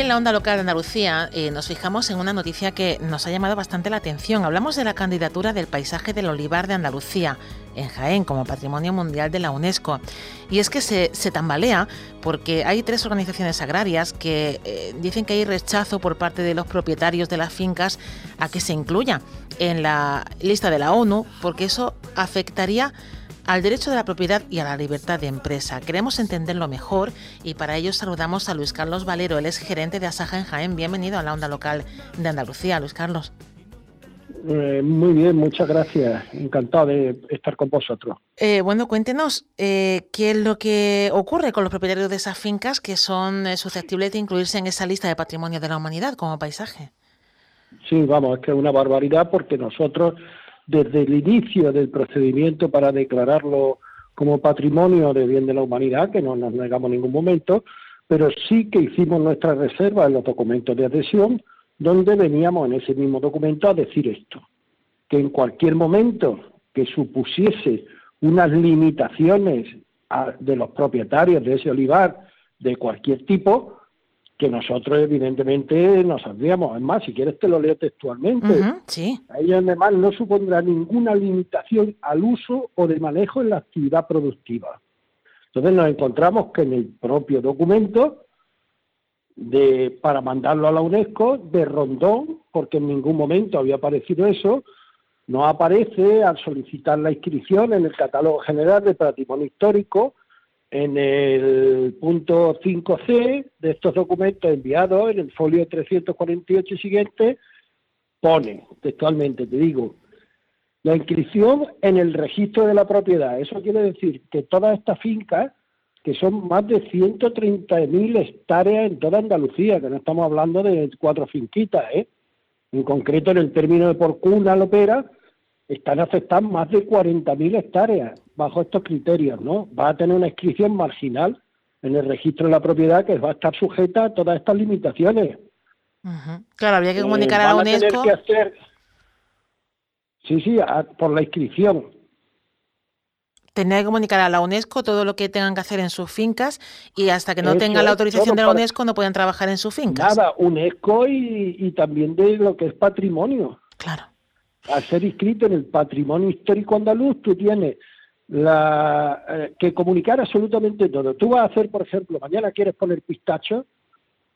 En la onda local de Andalucía eh, nos fijamos en una noticia que nos ha llamado bastante la atención. Hablamos de la candidatura del paisaje del olivar de Andalucía en Jaén como Patrimonio Mundial de la UNESCO. Y es que se, tambalea porque hay tres organizaciones agrarias que eh, dicen que hay rechazo por parte de los propietarios de las fincas a que se incluya en la lista de la ONU porque eso afectaría al derecho de la propiedad y a la libertad de empresa. Queremos entenderlo mejor y para ello saludamos a Luis Carlos Valero, él es gerente de Asaja en Jaén. Bienvenido a la onda local de Andalucía, Luis Carlos. Eh, muy bien, muchas gracias. Encantado de estar con vosotros. Eh, bueno, cuéntenos eh, qué es lo que ocurre con los propietarios de esas fincas que son susceptibles de incluirse en esa lista de patrimonio de la humanidad como paisaje. Sí, vamos, es que es una barbaridad porque nosotros desde el inicio del procedimiento para declararlo como patrimonio de bien de la humanidad, que no nos negamos en ningún momento, pero sí que hicimos nuestra reserva en los documentos de adhesión, donde veníamos en ese mismo documento a decir esto, que en cualquier momento que supusiese unas limitaciones de los propietarios de ese olivar de cualquier tipo, que nosotros evidentemente nos saldríamos. Es más, si quieres te lo leo textualmente. sí. A ella además no supondrá ninguna limitación al uso o de manejo en la actividad productiva. Entonces nos encontramos que en el propio documento de, para mandarlo a la UNESCO de Rondón, porque en ningún momento había aparecido eso, no aparece al solicitar la inscripción en el catálogo general de patrimonio histórico en el punto 5C de estos documentos enviados, en el folio 348 siguiente, pone textualmente, te digo, la inscripción en el registro de la propiedad. Eso quiere decir que todas estas fincas, que son más de 130.000 hectáreas en toda Andalucía, que no estamos hablando de cuatro finquitas, ¿eh? en concreto en el término de Porcuna, Lopera, están afectadas más de 40.000 hectáreas bajo estos criterios, ¿no? Va a tener una inscripción marginal en el registro de la propiedad que va a estar sujeta a todas estas limitaciones. Claro, habría que eh, comunicar a la UNESCO. Sí, sí, por la inscripción. Tendría que comunicar a la UNESCO todo lo que tengan que hacer en sus fincas y hasta que no tengan la autorización de la UNESCO no pueden trabajar en sus fincas. Nada, UNESCO y, y también de lo que es patrimonio. Claro. Al ser inscrito en el patrimonio histórico andaluz, tú tienes la, eh, que comunicar absolutamente todo. Tú vas a hacer, por ejemplo, mañana quieres poner pistacho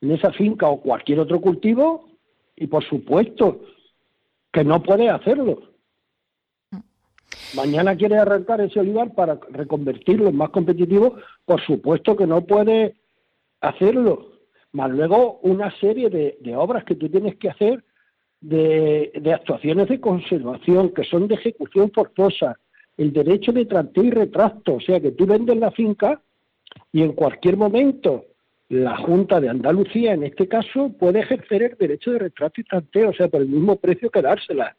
en esa finca o cualquier otro cultivo y por supuesto que no puedes hacerlo. Mañana quieres arrancar ese olivar para reconvertirlo en más competitivo, por supuesto que no puedes hacerlo. Más luego una serie de, de obras que tú tienes que hacer de, actuaciones de conservación que son de ejecución forzosa, el derecho de tranteo y retracto, o sea que tú vendes la finca y en cualquier momento la Junta de Andalucía, en este caso, puede ejercer el derecho de retrato y tranteo, o sea, por el mismo precio que dársela.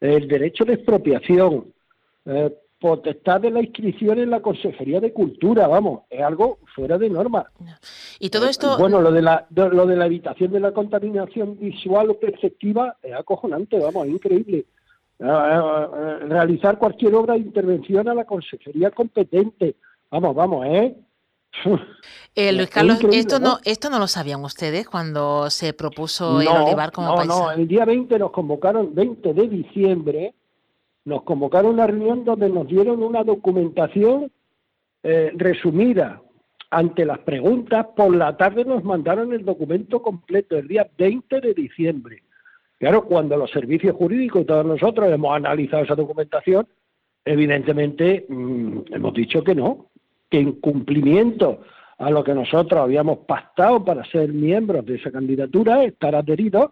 El derecho de expropiación, eh, potestad de la inscripción en la Consejería de Cultura, vamos, es algo fuera de norma. Y todo esto... bueno, lo de, la, lo de la evitación de la contaminación visual o perceptiva es acojonante, vamos, es increíble. Eh, eh, realizar cualquier obra de intervención a la consejería competente. Vamos, vamos, ¿eh? eh Luis Carlos, esto ¿no? esto no lo sabían ustedes cuando se propuso el olivar como no, No, el día 20 nos convocaron, 20 de diciembre, nos convocaron una reunión donde nos dieron una documentación resumida ante las preguntas. Por la tarde nos mandaron el documento completo el día 20 de diciembre. Claro, cuando los servicios jurídicos y todos nosotros hemos analizado esa documentación, evidentemente mm, hemos dicho que no, que en cumplimiento a lo que nosotros habíamos pactado para ser miembros de esa candidatura, estar adheridos,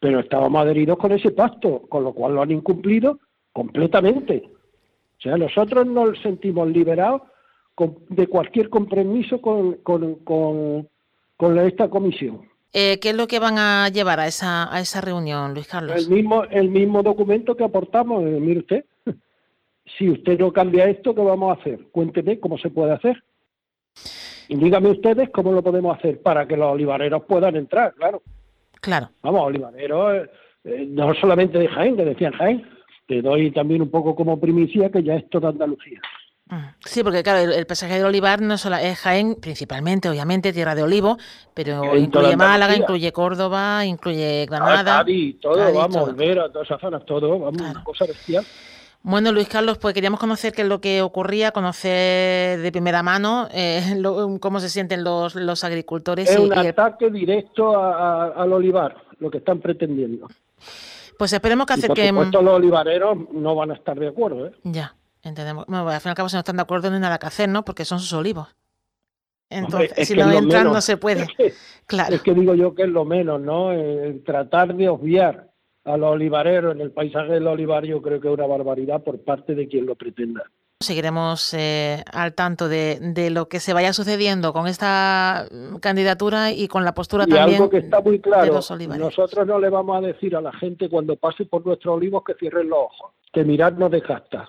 pero estábamos adheridos con ese pacto, con lo cual lo han incumplido completamente. O sea, nosotros nos sentimos liberados de cualquier compromiso con, con, con esta comisión. Eh, ¿Qué es lo que van a llevar a esa, a esa reunión, Luis Carlos? El mismo, el mismo documento que aportamos, eh, mire usted. Si usted no cambia esto, ¿qué vamos a hacer? Cuénteme cómo se puede hacer. Y dígame ustedes cómo lo podemos hacer para que los olivareros puedan entrar, claro. Claro. Vamos, olivareros, eh, no solamente de Jaén, que decían Jaén, te doy también un poco como primicia que ya es toda Andalucía. Mm. Sí, porque claro, el, el paisaje del olivar no solo es Jaén, principalmente, obviamente, tierra de olivo, pero En incluye Málaga, incluye Córdoba, incluye Granada. Cádiz, todo, Cádiz, vamos, todo. Todas esas zonas, todo, vamos, Claro. una cosa bestial. Bueno, Luis Carlos, pues queríamos conocer qué es lo que ocurría, conocer de primera mano eh, lo- cómo se sienten los, los agricultores. Es y- un y el- ataque directo a- a- al olivar, lo que están pretendiendo. Pues esperemos que Y por acerquemos. supuesto los olivareros no van a estar de acuerdo, ¿eh? Ya, entendemos. Bueno, al fin y al cabo, si no están de acuerdo, no hay nada que hacer, ¿no? Porque son sus olivos. Entonces, Hombre, si no entran, no menos. se puede. Es que, Claro. es que digo yo que es lo menos, ¿no? Eh, tratar de obviar a los olivareros en el paisaje del olivar yo creo que es una barbaridad por parte de quien lo pretenda. Seguiremos eh, al tanto de, de lo que se vaya sucediendo con esta mm, candidatura y con la postura Y también algo que está muy de claro, los nosotros no le vamos a decir a la gente cuando pase por nuestros olivos que cierren los ojos, que mirar no desgasta.